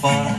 for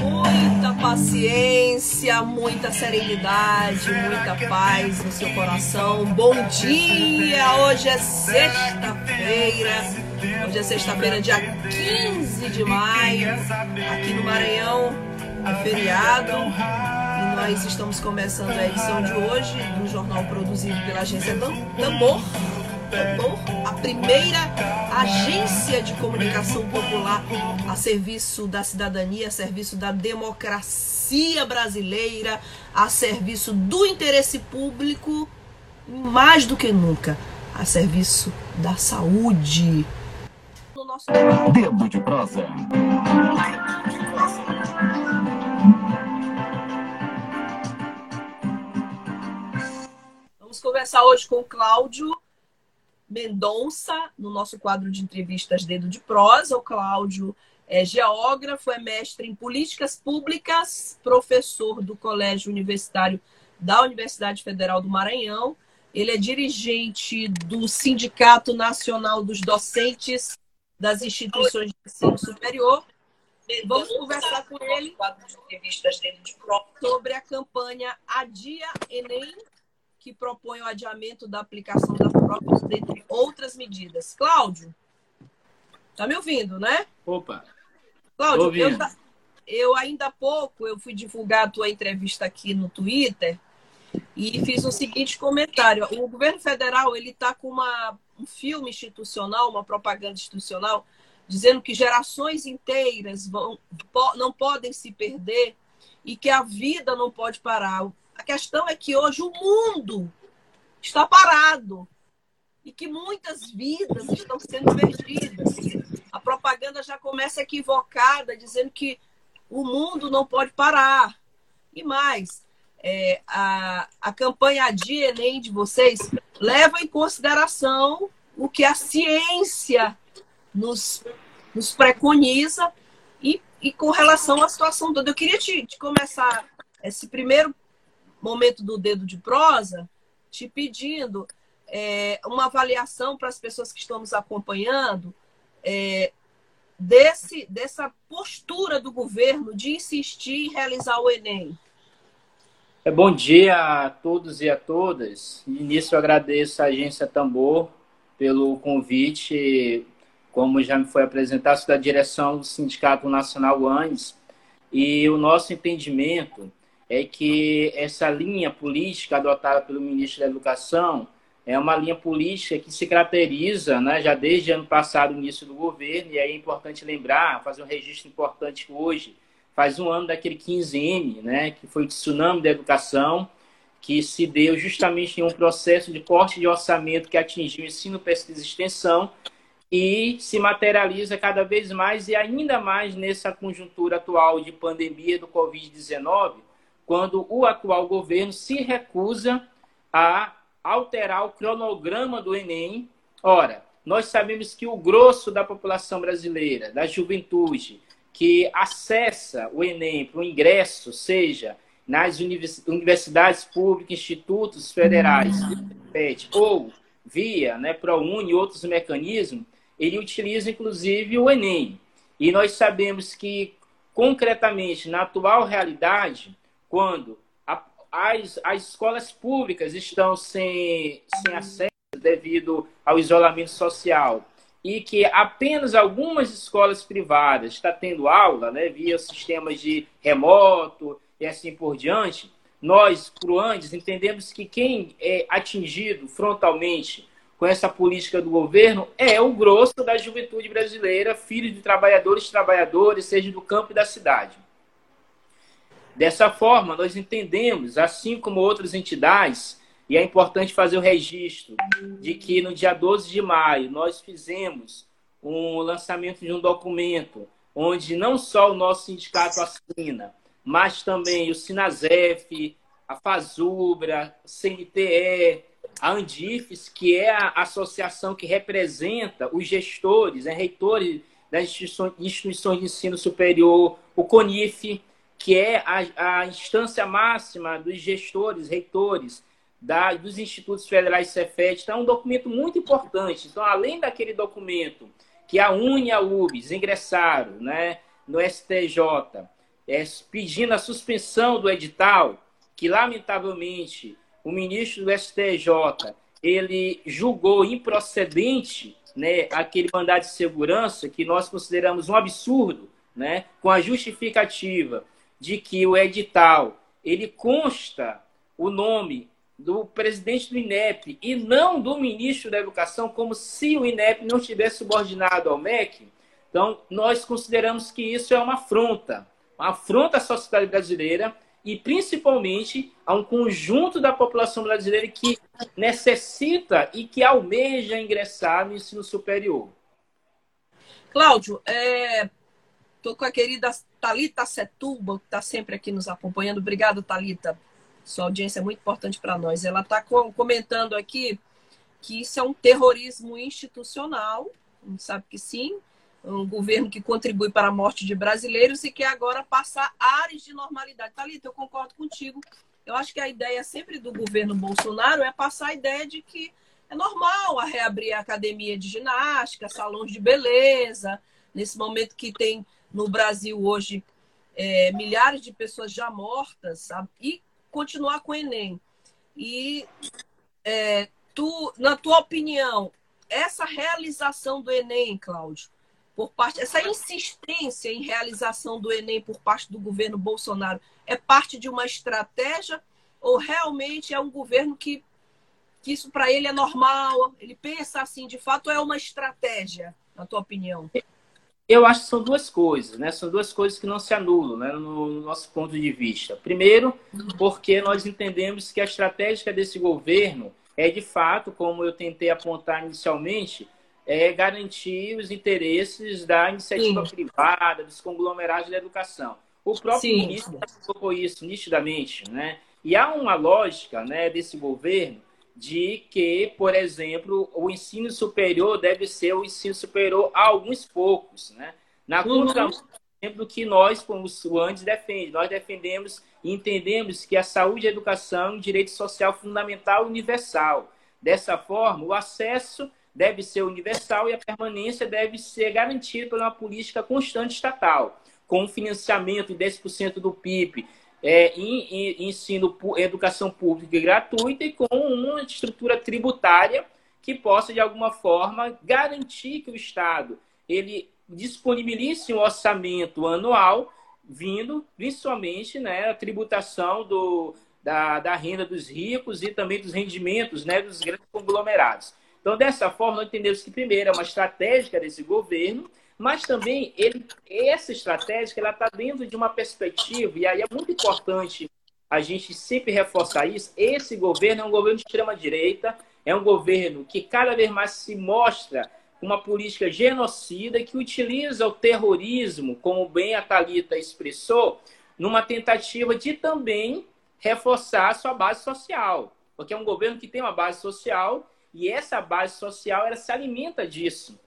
Muita paciência, muita serenidade, muita paz no seu coração. Bom dia! Hoje é sexta-feira. Hoje é sexta-feira, dia 15 de maio. Aqui no Maranhão é feriado. Nós estamos começando a edição de hoje do jornal produzido pela agência Tam- Tambor. Tambor, a primeira agência de comunicação popular a serviço da cidadania, a serviço da democracia brasileira, a serviço do interesse público, mais do que nunca, a serviço da saúde. No nosso Dedo de prosa. Vamos conversar hoje com o Cláudio Mendonça, no nosso quadro de entrevistas Dedo de Prosa. O Cláudio é geógrafo, é mestre em políticas públicas, professor do Colégio Universitário da Universidade Federal do Maranhão. Ele é dirigente do Sindicato Nacional dos Docentes das Instituições de Ensino Superior. Vamos conversar com ele sobre a campanha Adia Enem, que propõe o adiamento da aplicação da prova, dentre outras medidas. Cláudio, tá me ouvindo, né? Opa, Cláudio, eu, eu ainda há pouco eu fui divulgar a tua entrevista aqui no Twitter e fiz o seguinte comentário. O governo federal ele está com uma, um filme institucional, uma propaganda institucional, dizendo que gerações inteiras vão, não podem se perder e que a vida não pode parar. A questão é que hoje o mundo está parado e que muitas vidas estão sendo perdidas. A propaganda já começa equivocada, dizendo que o mundo não pode parar. E mais, é, a, a campanha Adia Enem de vocês leva em consideração o que a ciência nos, nos preconiza e, e com relação à situação toda. Eu queria te, te começar esse primeiro momento do dedo de prosa te pedindo é, uma avaliação para as pessoas que estão nos acompanhando é, desse, dessa postura do governo de insistir em realizar o Enem. É, bom dia a todos e a todas. Início, eu agradeço a Agência Tambor pelo convite. Como já me foi apresentado, da direção do Sindicato Nacional ANES. E o nosso entendimento é que essa linha política adotada pelo ministro da Educação é uma linha política que se caracteriza, né, já desde ano passado, início do governo, e aí é importante lembrar, fazer um registro importante hoje faz um ano daquele 15N, né, que foi o tsunami da educação, que se deu justamente em um processo de corte de orçamento que atingiu ensino, pesquisa e extensão e se materializa cada vez mais e ainda mais nessa conjuntura atual de pandemia do Covid-19, quando o atual governo se recusa a alterar o cronograma do Enem. Ora, nós sabemos que o grosso da população brasileira, da juventude, que acessa o Enem para o ingresso, seja nas univers- universidades públicas, institutos federais, ou via né, ProUni e outros mecanismos, ele utiliza inclusive o Enem. E nós sabemos que, concretamente, na atual realidade, quando a- as, as escolas públicas estão sem, sem acesso devido ao isolamento social e que apenas algumas escolas privadas estão tendo aula, né, via sistemas de remoto e assim por diante, nós, Cruandes, entendemos que quem é atingido frontalmente com essa política do governo é o grosso da juventude brasileira, filho de trabalhadores trabalhadores, seja do campo e da cidade. Dessa forma, nós entendemos, assim como outras entidades, e é importante fazer o registro de que no dia 12 de maio nós fizemos um lançamento de um documento onde não só o nosso sindicato assina, mas também o Sinasef, a Fazubra, a CNTE, a Andifes, que é a associação que representa os gestores, né, reitores das instituições de ensino superior, o CONIF, que é a, a instância máxima dos gestores, reitores da, dos institutos federais Cefet. Então, é um documento muito importante. Então, além daquele documento que a UNE e a UBS ingressaram né, no STJ, é, pedindo a suspensão do edital, que lamentavelmente o ministro do STJ ele julgou improcedente né, aquele mandado de segurança que nós consideramos um absurdo, né, com a justificativa de que o edital ele consta o nome do presidente do INEP e não do ministro da Educação, como se o INEP não estivesse subordinado ao MEC. Então, nós consideramos que isso é uma afronta, uma afronta à sociedade brasileira e principalmente a um conjunto da população brasileira que necessita e que almeja ingressar no ensino superior. Cláudio, estou é... com a querida Talita Setuba, que está sempre aqui nos acompanhando. Obrigada, Talita. Sua audiência é muito importante para nós. Ela está comentando aqui que isso é um terrorismo institucional. A gente sabe que sim, um governo que contribui para a morte de brasileiros e que agora passar ares de normalidade. Thalita, eu concordo contigo. Eu acho que a ideia sempre do governo Bolsonaro é passar a ideia de que é normal a reabrir a academia de ginástica, salões de beleza, nesse momento que tem no Brasil hoje é, milhares de pessoas já mortas, sabe? e continuar com o Enem. E é, tu, na tua opinião, essa realização do Enem, Cláudio, por parte, essa insistência em realização do Enem por parte do governo Bolsonaro é parte de uma estratégia ou realmente é um governo que, que isso para ele é normal? Ele pensa assim, de fato é uma estratégia, na tua opinião? Eu acho que são duas coisas, né? São duas coisas que não se anulam, né? No nosso ponto de vista. Primeiro, porque nós entendemos que a estratégia desse governo é, de fato, como eu tentei apontar inicialmente, é garantir os interesses da iniciativa Sim. privada, dos conglomerados da educação. O próprio Sim. ministro colocou isso nitidamente, né? E há uma lógica, né, desse governo de que, por exemplo, o ensino superior deve ser o ensino superior a alguns poucos, né? Na uhum. contramão, exemplo, que nós, como o Andes, defende. Nós defendemos e entendemos que a saúde e a educação é um direito social fundamental universal. Dessa forma, o acesso deve ser universal e a permanência deve ser garantida por uma política constante estatal, com financiamento de 10% do PIB, é, em, em, ensino, educação pública e gratuita e com uma estrutura tributária que possa, de alguma forma, garantir que o Estado ele disponibilize um orçamento anual vindo, principalmente, né, a tributação do, da, da renda dos ricos e também dos rendimentos né, dos grandes conglomerados. Então, dessa forma, nós entendemos que, primeiro, é uma estratégia desse governo, mas também ele, essa estratégia ela está dentro de uma perspectiva, e aí é muito importante a gente sempre reforçar isso. Esse governo é um governo de extrema-direita, é um governo que cada vez mais se mostra uma política genocida que utiliza o terrorismo, como bem a Thalita expressou, numa tentativa de também reforçar a sua base social. Porque é um governo que tem uma base social e essa base social ela se alimenta disso.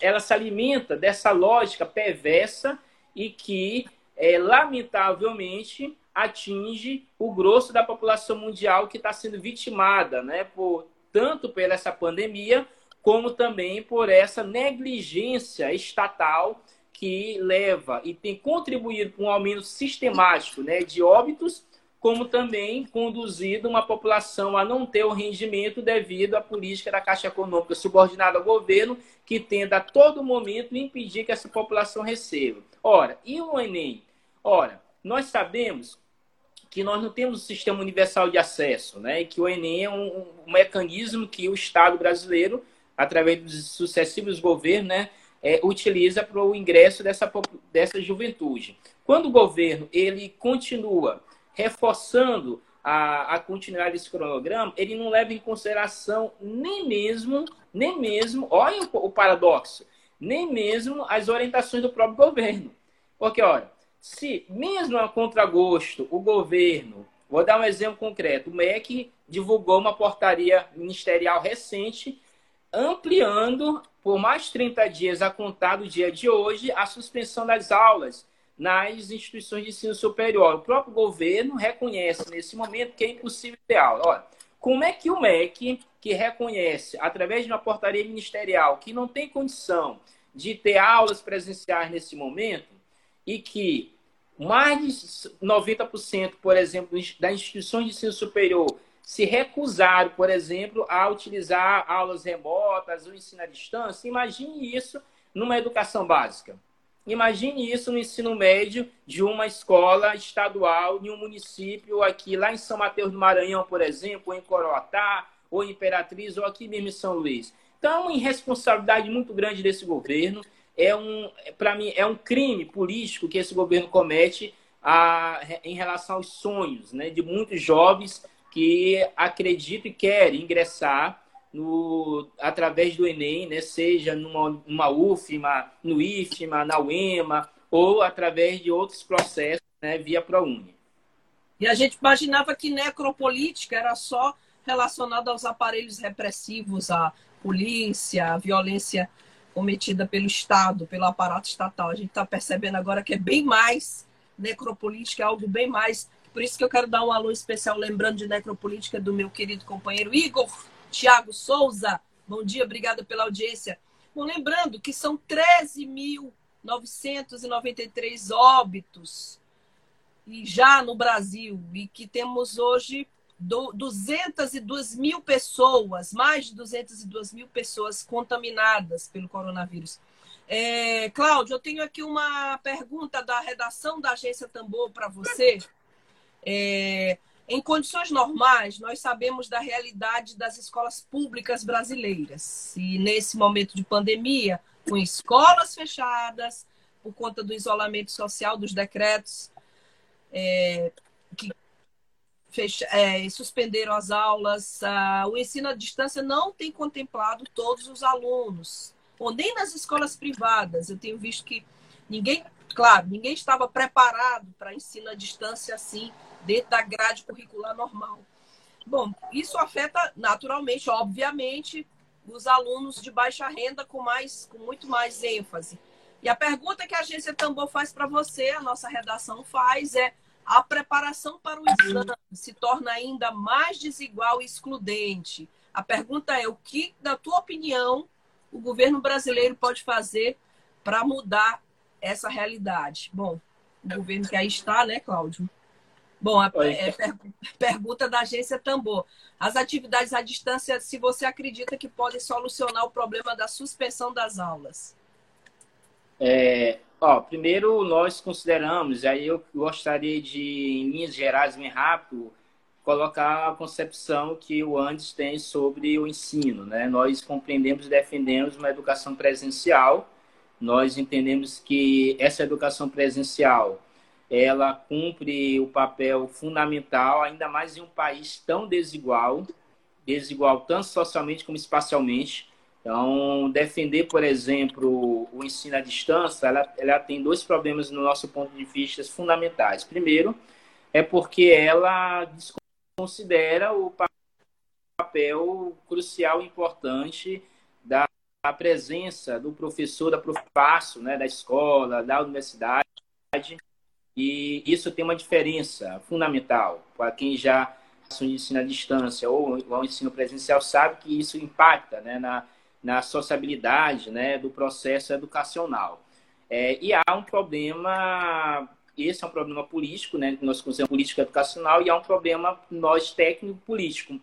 Ela se alimenta dessa lógica perversa e que, é, lamentavelmente, atinge o grosso da população mundial que está sendo vitimada, né, por, tanto por essa pandemia, como também por essa negligência estatal que leva e tem contribuído para um aumento sistemático né, de óbitos como também conduzido uma população a não ter o rendimento devido à política da Caixa Econômica subordinada ao governo, que tenta a todo momento impedir que essa população receba. Ora, e o Enem? Ora, nós sabemos que nós não temos um sistema universal de acesso, né? E que o Enem é um, um mecanismo que o Estado brasileiro, através dos sucessivos governos, né, é, utiliza para o ingresso dessa, dessa juventude. Quando o governo ele continua reforçando a, a continuidade desse cronograma, ele não leva em consideração nem mesmo, nem mesmo, olha o, o paradoxo, nem mesmo as orientações do próprio governo. Porque, olha, se mesmo a contragosto o governo, vou dar um exemplo concreto, o MEC divulgou uma portaria ministerial recente ampliando por mais 30 dias a contar do dia de hoje a suspensão das aulas nas instituições de ensino superior. O próprio governo reconhece nesse momento que é impossível ter aula. Olha, como é que o MEC, que reconhece através de uma portaria ministerial que não tem condição de ter aulas presenciais nesse momento e que mais de 90%, por exemplo, das instituições de ensino superior se recusaram, por exemplo, a utilizar aulas remotas ou ensino à distância, imagine isso numa educação básica. Imagine isso no ensino médio de uma escola estadual em um município aqui, lá em São Mateus do Maranhão, por exemplo, ou em Coroatá, ou em Imperatriz, ou aqui mesmo em São Luís. Então, é uma irresponsabilidade muito grande desse governo. É um, para mim, é um crime político que esse governo comete a, em relação aos sonhos né, de muitos jovens que acreditam e querem ingressar no, através do Enem, né? seja numa, numa UFMA, no IFMA, na UEMA, ou através de outros processos né? via ProUni. E a gente imaginava que necropolítica era só relacionada aos aparelhos repressivos, à polícia, à violência cometida pelo Estado, pelo aparato estatal. A gente está percebendo agora que é bem mais necropolítica, é algo bem mais. Por isso que eu quero dar um alô especial lembrando de necropolítica do meu querido companheiro Igor Tiago Souza, bom dia, obrigada pela audiência. Bom, lembrando que são 13.993 óbitos e já no Brasil e que temos hoje 202 mil pessoas, mais de 202 mil pessoas contaminadas pelo coronavírus. É, Cláudio, eu tenho aqui uma pergunta da redação da Agência Tambor para você. É, em condições normais, nós sabemos da realidade das escolas públicas brasileiras. E nesse momento de pandemia, com escolas fechadas, por conta do isolamento social, dos decretos é, que fecha, é, suspenderam as aulas, ah, o ensino à distância não tem contemplado todos os alunos, ou nem nas escolas privadas. Eu tenho visto que ninguém, claro, ninguém estava preparado para ensino à distância assim dentro da grade curricular normal. Bom, isso afeta naturalmente, obviamente, os alunos de baixa renda com mais, com muito mais ênfase. E a pergunta que a agência Tambor faz para você, a nossa redação faz, é a preparação para o exame se torna ainda mais desigual e excludente. A pergunta é o que, na tua opinião, o governo brasileiro pode fazer para mudar essa realidade? Bom, o governo que aí está, né, Cláudio? Bom, a é, per, pergunta da agência Tambor. As atividades à distância, se você acredita que podem solucionar o problema da suspensão das aulas? É, ó, primeiro, nós consideramos, aí eu gostaria de, em linhas gerais, bem rápido, colocar a concepção que o Andes tem sobre o ensino. Né? Nós compreendemos e defendemos uma educação presencial, nós entendemos que essa educação presencial ela cumpre o papel fundamental, ainda mais em um país tão desigual, desigual tanto socialmente como espacialmente. Então, defender, por exemplo, o ensino à distância, ela, ela tem dois problemas no nosso ponto de vista fundamentais. Primeiro, é porque ela desconsidera o papel crucial e importante da presença do professor, da professor, né, da escola, da universidade, e isso tem uma diferença fundamental para quem já o ensino à distância ou o ensino presencial sabe que isso impacta né, na, na sociabilidade né, do processo educacional. É, e há um problema esse é um problema político, né, que nós consideramos política educacional, e há um problema nós técnico-político,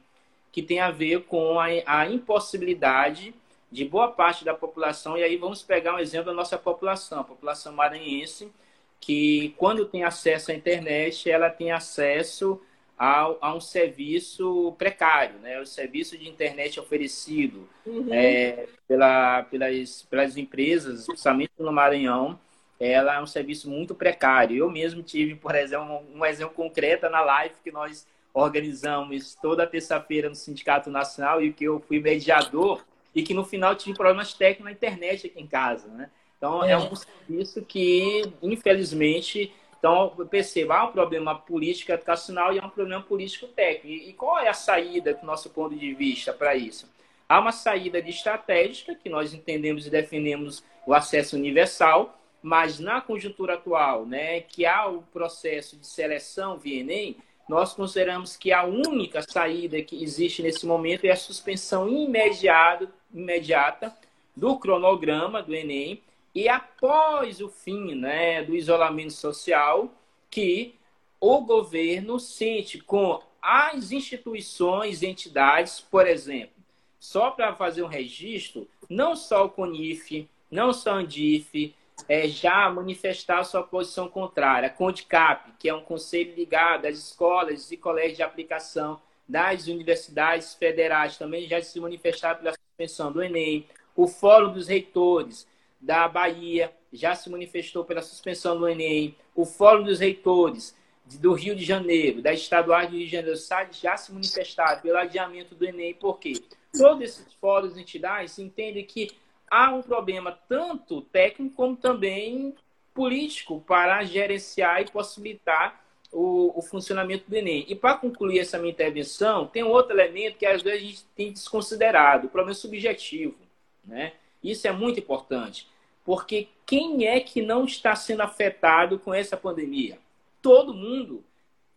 que tem a ver com a, a impossibilidade de boa parte da população, e aí vamos pegar um exemplo da nossa população, a população maranhense, que quando tem acesso à internet, ela tem acesso a, a um serviço precário, né? O serviço de internet oferecido Uhum. é, pela, pelas, pelas empresas, principalmente no Maranhão, ela é um serviço muito precário. Eu mesmo tive, por exemplo, um exemplo concreto na live que nós organizamos toda terça-feira no Sindicato Nacional e que eu fui mediador e que no final tive problemas técnicos na internet aqui em casa, né? Então, é, É. um serviço que, infelizmente, então, eu percebo, há um problema político educacional e há um problema político técnico. E, qual é a saída, do nosso ponto de vista, para isso? Há uma saída de estratégica, que nós entendemos e defendemos o acesso universal, mas na conjuntura atual, né, que há o processo de seleção via Enem, nós consideramos que a única saída que existe nesse momento é a suspensão imediata, imediata do cronograma do Enem e após o fim né, do isolamento social, que o governo sente com as instituições, entidades, por exemplo, só para fazer um registro, não só o CONIF, não só a Andif, é, já manifestar sua posição contrária. A CONDCAP, que é um conselho ligado às escolas e colégios de aplicação das universidades federais, também já se manifestaram pela suspensão do Enem. O Fórum dos Reitores da Bahia já se manifestou pela suspensão do Enem. O Fórum dos Reitores do Rio de Janeiro, da Estadual do Rio de Janeiro, já se manifestaram pelo adiamento do Enem. Por quê? Todos esses fóruns e entidades entendem que há um problema tanto técnico como também político para gerenciar e possibilitar o, o funcionamento do Enem. E para concluir essa minha intervenção, tem outro elemento que às vezes a gente tem desconsiderado, o problema subjetivo. Né? Isso é muito importante, porque quem é que não está sendo afetado com essa pandemia? Todo mundo.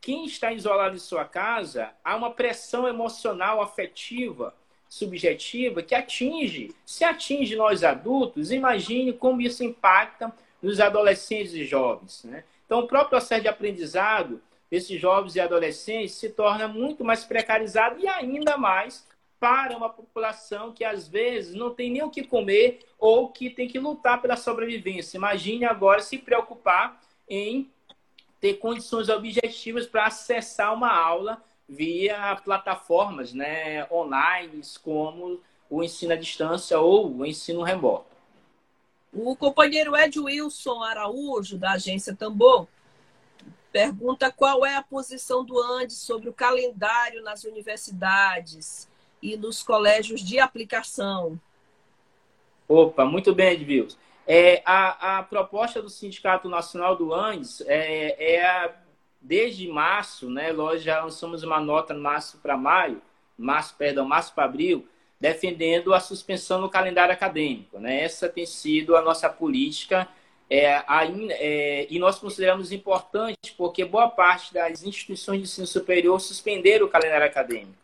Quem está isolado em sua casa, há uma pressão emocional, afetiva, subjetiva que atinge. Se atinge nós adultos, imagine como isso impacta nos adolescentes e jovens. Né? Então, o próprio processo de aprendizado desses jovens e adolescentes se torna muito mais precarizado e ainda mais para uma população que às vezes não tem nem o que comer ou que tem que lutar pela sobrevivência. Imagine agora se preocupar em ter condições objetivas para acessar uma aula via plataformas né, online, como o ensino à distância ou o ensino remoto. O companheiro Ed Wilson Araújo, da agência Tambor, pergunta qual é a posição do Andes sobre o calendário nas universidades e nos colégios de aplicação. Opa, muito bem, Edvilson. É, a, a proposta do Sindicato Nacional do Andes é, é a desde março, né, nós já lançamos uma nota no março para maio, março, perdão, março para abril, defendendo a suspensão no calendário acadêmico. Né? Essa tem sido a nossa política é, ainda, é, e nós consideramos importante porque boa parte das instituições de ensino superior suspenderam o calendário acadêmico.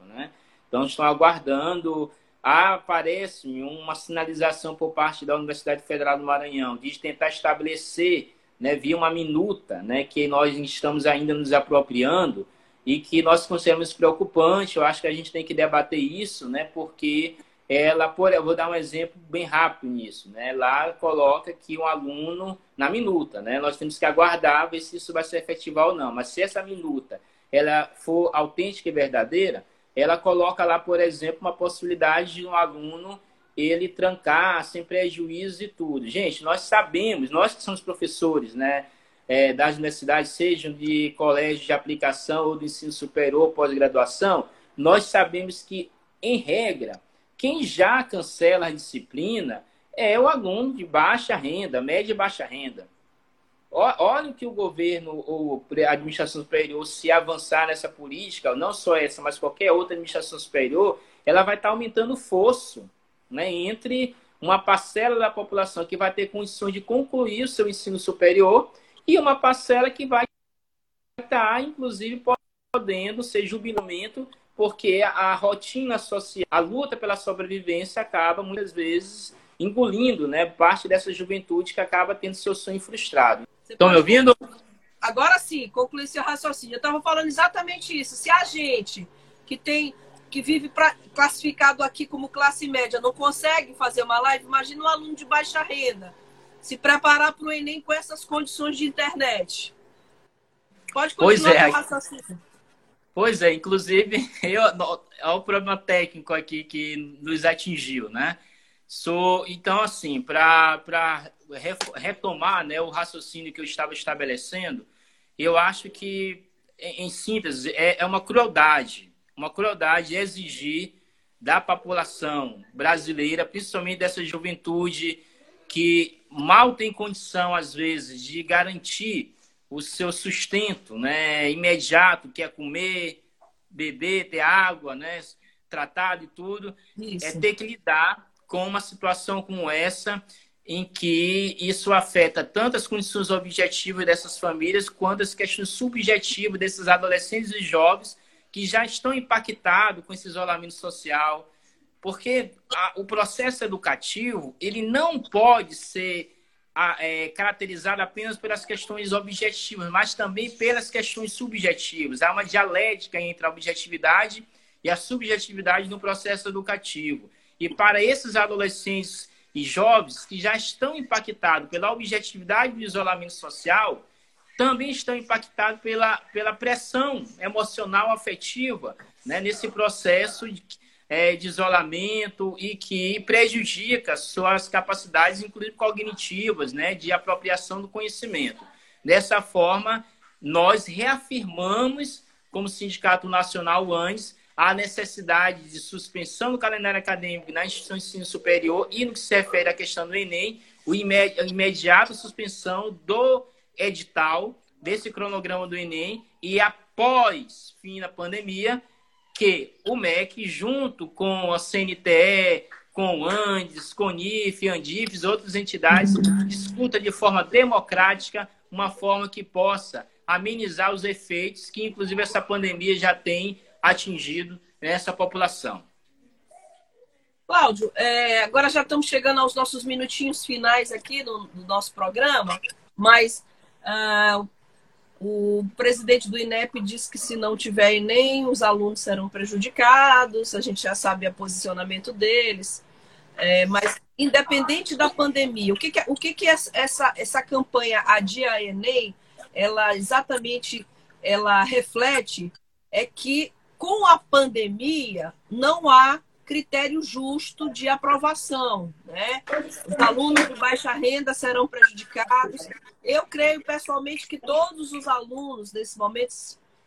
Então, estão aguardando. Aparece uma sinalização por parte da Universidade Federal do Maranhão de tentar estabelecer né, via uma minuta, né, que nós estamos ainda nos apropriando e que nós consideramos preocupante. Eu acho que a gente tem que debater isso, né, porque ela, por, eu vou dar um exemplo bem rápido nisso, né, lá coloca que um aluno na minuta, né, nós temos que aguardar ver se isso vai ser efetivar ou não. Mas se essa minuta ela for autêntica e verdadeira, ela coloca lá, por exemplo, uma possibilidade de um aluno ele trancar sem prejuízo e tudo. Gente, nós sabemos, nós que somos professores, né, é, das universidades, sejam de colégio de aplicação ou de ensino superior, pós-graduação, nós sabemos que, em regra, quem já cancela a disciplina é o aluno de baixa renda, média e baixa renda. Olha que o governo ou a administração superior, se avançar nessa política, não só essa, mas qualquer outra administração superior, ela vai estar aumentando o fosso né, entre uma parcela da população que vai ter condições de concluir o seu ensino superior e uma parcela que vai estar, inclusive, podendo ser jubilamento, porque a rotina social, a luta pela sobrevivência acaba muitas vezes engolindo né, parte dessa juventude que acaba tendo seu sonho frustrado. Estão me ouvindo? agora sim, concluir seu raciocínio. Eu estava falando exatamente isso. Se a gente que tem que vive pra, classificado aqui como classe média não consegue fazer uma live, imagina um aluno de baixa renda se preparar para o Enem com essas condições de internet. Pode Pois continuar é. com o raciocínio. Pois é, inclusive, eu, é o problema técnico aqui que nos atingiu, né? So, então, assim, para retomar né, o raciocínio que eu estava estabelecendo, eu acho que, em, em síntese, é, é uma crueldade, uma crueldade exigir da população brasileira, principalmente dessa juventude que mal tem condição, às vezes, de garantir o seu sustento né, imediato, que é comer, beber, ter água, né, tratado e tudo, Isso. é ter que lidar com uma situação como essa, em que isso afeta tanto as condições objetivas dessas famílias, quanto as questões subjetivas desses adolescentes e jovens que já estão impactados com esse isolamento social, porque a- o processo educativo ele não pode ser a- é, caracterizado apenas pelas questões objetivas, mas também pelas questões subjetivas. Há uma dialética entre a objetividade e a subjetividade no processo educativo. E para esses adolescentes e jovens que já estão impactados pela objetividade do isolamento social, também estão impactados pela, pela pressão emocional afetiva né, nesse processo de, é, de isolamento e que prejudica suas capacidades, inclusive cognitivas, né, de apropriação do conhecimento. Dessa forma, nós reafirmamos, como Sindicato Nacional ANES, a necessidade de suspensão do calendário acadêmico na instituição de ensino superior e no que se refere à questão do Enem, o imedi- a imediata suspensão do edital desse cronograma do Enem e após fim da pandemia, que o MEC, junto com a CNTE, com o Andes, CONIF, Andifes, outras entidades, discuta de forma democrática uma forma que possa amenizar os efeitos que, inclusive, essa pandemia já tem atingido nessa população. Cláudio, é, agora já estamos chegando aos nossos minutinhos finais aqui no, no nosso programa, mas ah, o presidente do INEP disse que se não tiver Enem, os alunos serão prejudicados, a gente já sabe o posicionamento deles, É, mas independente da pandemia, o que, que, o que, que essa, essa campanha Adia Enem, ela exatamente ela reflete é que com a pandemia não há critério justo de aprovação, né? Os alunos de baixa renda serão prejudicados. Eu creio pessoalmente que todos os alunos nesse momento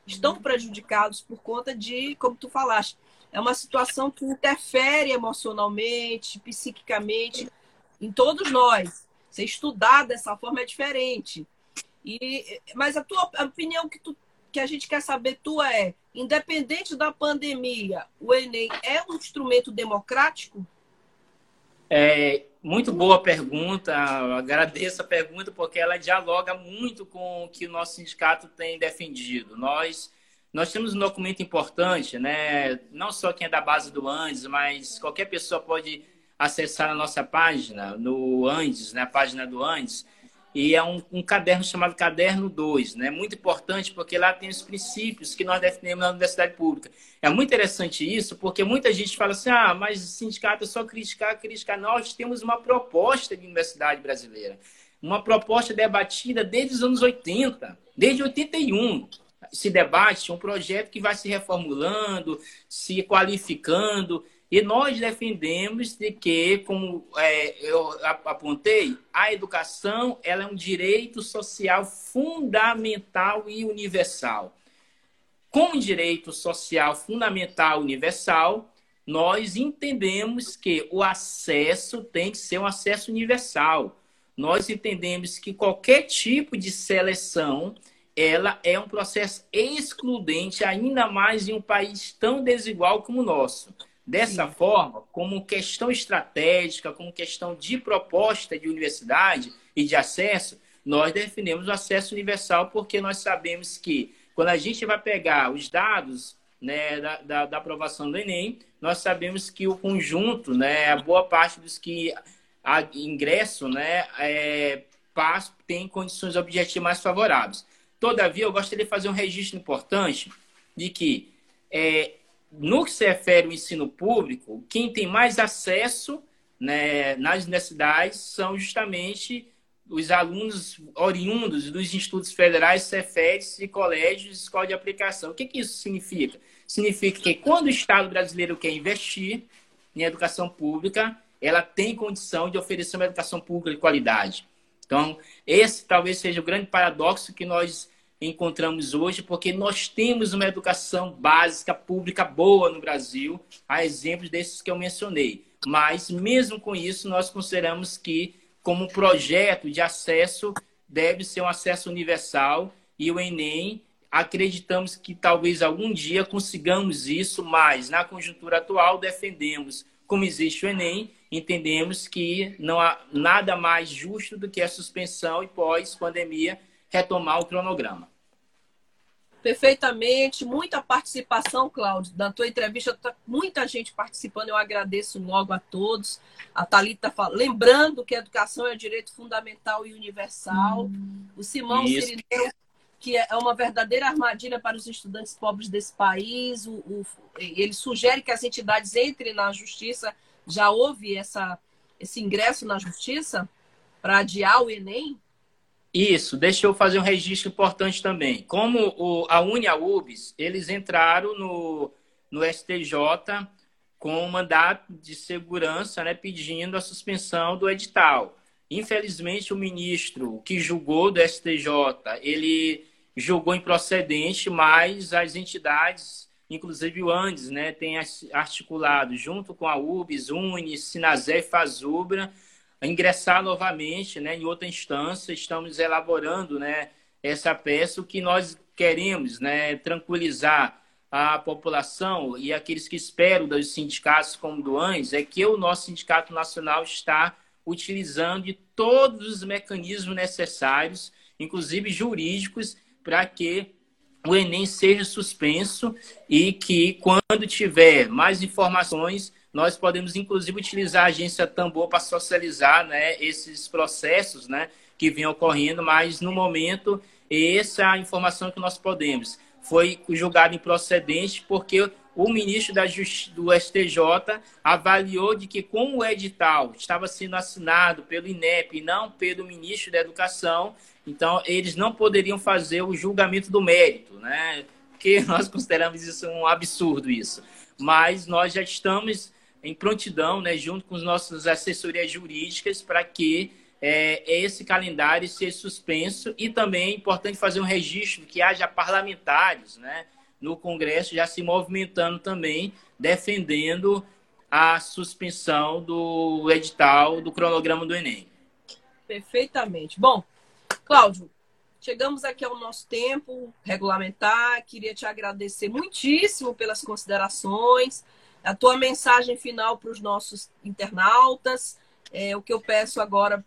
estão prejudicados por conta de, como tu falaste, é uma situação que interfere emocionalmente, psiquicamente em todos nós. Você estudar dessa forma é diferente. E, mas a tua a opinião que, tu, que a gente quer saber tua é, independente da pandemia, o Enem é um instrumento democrático? É, muito boa pergunta, Eu agradeço a pergunta porque ela dialoga muito com o que o nosso sindicato tem defendido. Nós, nós temos um documento importante, né? não só quem é da base do Andes, mas qualquer pessoa pode acessar a nossa página, no Andes, na né? página do Andes, e é um, um, caderno chamado Caderno 2, né? Muito importante porque lá tem os princípios que nós defendemos na universidade pública. É muito interessante isso, porque muita gente fala assim: ah, mas sindicato é só criticar, criticar. Nós temos uma proposta de universidade brasileira, uma proposta debatida desde os anos 80, desde 81. Se debate um projeto que vai se reformulando, se qualificando. E nós defendemos de que, como é, eu apontei, a educação ela é um direito social fundamental e universal. Com o direito social fundamental e universal, nós entendemos que o acesso tem que ser um acesso universal. Nós entendemos que qualquer tipo de seleção ela é um processo excludente, ainda mais em um país tão desigual como o nosso. Dessa Sim. forma, como questão estratégica, como questão de proposta de universidade e de acesso, nós definimos o acesso universal porque nós sabemos que quando a gente vai pegar os dados né, da, da, da, aprovação do Enem, nós sabemos que o conjunto, né, a boa parte dos que ingressam, né, é, tem condições objetivas mais favoráveis. Todavia, eu gostaria de fazer um registro importante de que, é, no que se refere ao ensino público, quem tem mais acesso né, nas universidades são justamente os alunos oriundos dos institutos federais, Cefetes e colégios de escola de aplicação. O que, que isso significa? Significa que quando o Estado brasileiro quer investir em educação pública, ela tem condição de oferecer uma educação pública de qualidade. Então, esse talvez seja o grande paradoxo que nós encontramos hoje, porque nós temos uma educação básica pública boa no Brasil, a exemplos desses que eu mencionei. Mas, mesmo com isso, nós consideramos que, como projeto de acesso, deve ser um acesso universal e o Enem, acreditamos que talvez algum dia consigamos isso, mas na conjuntura atual defendemos, como existe o Enem, entendemos que não há nada mais justo do que a suspensão e pós-pandemia retomar o cronograma. Perfeitamente, muita participação, Cláudio. Na tua entrevista, tá muita gente participando, eu agradeço logo a todos. A Thalita fala, lembrando que a educação é direito fundamental e universal. Hum, o Simão Sirineu, que é uma verdadeira armadilha para os estudantes pobres desse país. O, o, ele sugere que as entidades entrem na justiça. Já houve essa, esse ingresso na justiça para adiar o Enem? Isso, deixa eu fazer um registro importante também. Como o, a UniaUBS, eles entraram no, no STJ com um mandato de segurança né, pedindo a suspensão do edital. Infelizmente, o ministro que julgou do STJ, ele julgou improcedente, mas as entidades, inclusive o Andes, né, tem articulado junto com a UBS, UNI, Sinazé e Fazubra, ingressar novamente né, em outra instância. Estamos elaborando né, essa peça. O que nós queremos né, tranquilizar a população e aqueles que esperam dos sindicatos como do ANS é que o nosso Sindicato Nacional está utilizando de todos os mecanismos necessários, inclusive jurídicos, para que o Enem seja suspenso e que, quando tiver mais informações, nós podemos, inclusive, utilizar a agência Tambor para socializar né, esses processos né, que vêm ocorrendo, mas, no momento, essa é a informação que nós podemos. Foi julgado improcedente porque o ministro da do STJ avaliou de que, como o edital estava sendo assinado pelo INEP e não pelo ministro da Educação, então eles não poderiam fazer o julgamento do mérito, né? Porque nós consideramos isso um absurdo isso. Mas nós já estamos em prontidão, né, junto com as nossas assessorias jurídicas, para que é, esse calendário seja suspenso e também é importante fazer um registro que haja parlamentares né, no Congresso já se movimentando também, defendendo a suspensão do edital do cronograma do Enem. Perfeitamente. Bom, Cláudio, chegamos aqui ao nosso tempo regulamentar. Queria te agradecer muitíssimo pelas considerações a tua mensagem final para os nossos internautas, é o que eu peço agora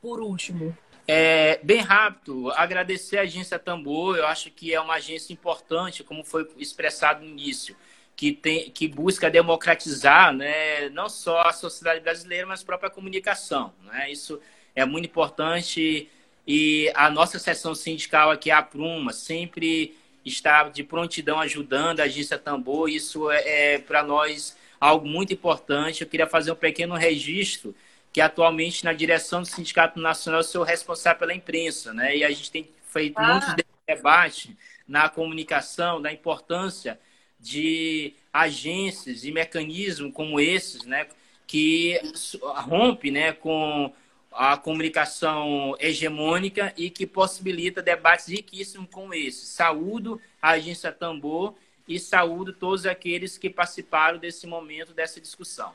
por último. É, bem rápido, agradecer a agência Tambor, eu acho que é uma agência importante, como foi expressado no início, que, tem, que busca democratizar né, não só a sociedade brasileira, mas a própria comunicação. Né? Isso é muito importante e a nossa seção sindical aqui, a Pruma, sempre está de prontidão ajudando a agência Tambor. Isso é, é para nós algo muito importante. Eu queria fazer um pequeno registro que atualmente na direção do Sindicato Nacional eu sou responsável pela imprensa, né? E a gente tem feito ah. muito debate na comunicação da importância de agências e mecanismos como esses, né? Que rompe, né? Com a comunicação hegemônica e que possibilita debates riquíssimos como esse. Saúdo a agência Tambor e saúdo todos aqueles que participaram desse momento, dessa discussão.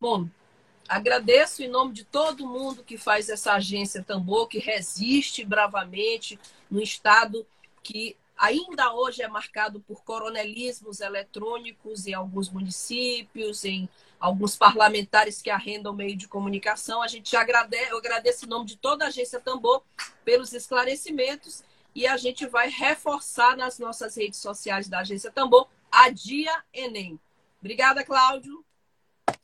Bom, agradeço em nome de todo mundo que faz essa agência Tambor, que resiste bravamente no estado que ainda hoje é marcado por coronelismos eletrônicos em alguns municípios, em alguns parlamentares que arrendam o meio de comunicação. A gente agradece, eu agradeço em nome de toda a agência Tambor pelos esclarecimentos e a gente vai reforçar nas nossas redes sociais da agência Tambor a Dia Enem. Obrigada, Cláudio.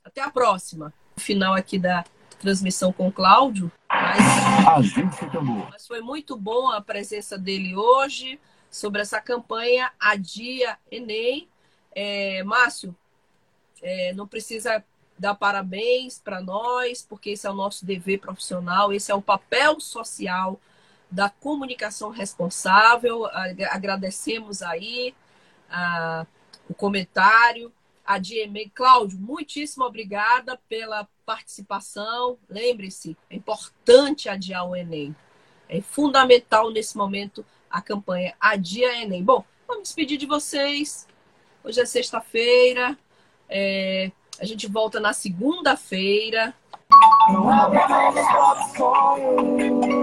Até a próxima. final aqui da transmissão com o Cláudio. Mas, Agência Tambor. mas foi muito bom a presença dele hoje sobre essa campanha Adia Enem. É, Márcio, é, não precisa dar parabéns para nós, porque esse é o nosso dever profissional, esse é o papel social da comunicação responsável. Agra- Agradecemos aí a- o comentário. A DME, Cláudio, muitíssimo obrigada pela participação. Lembre-se, é importante adiar o Enem. É fundamental nesse momento a campanha Adia Enem. Bom, vamos despedir de vocês. Hoje é sexta-feira. É, a gente volta na segunda-feira. Não abra mais os sonhos.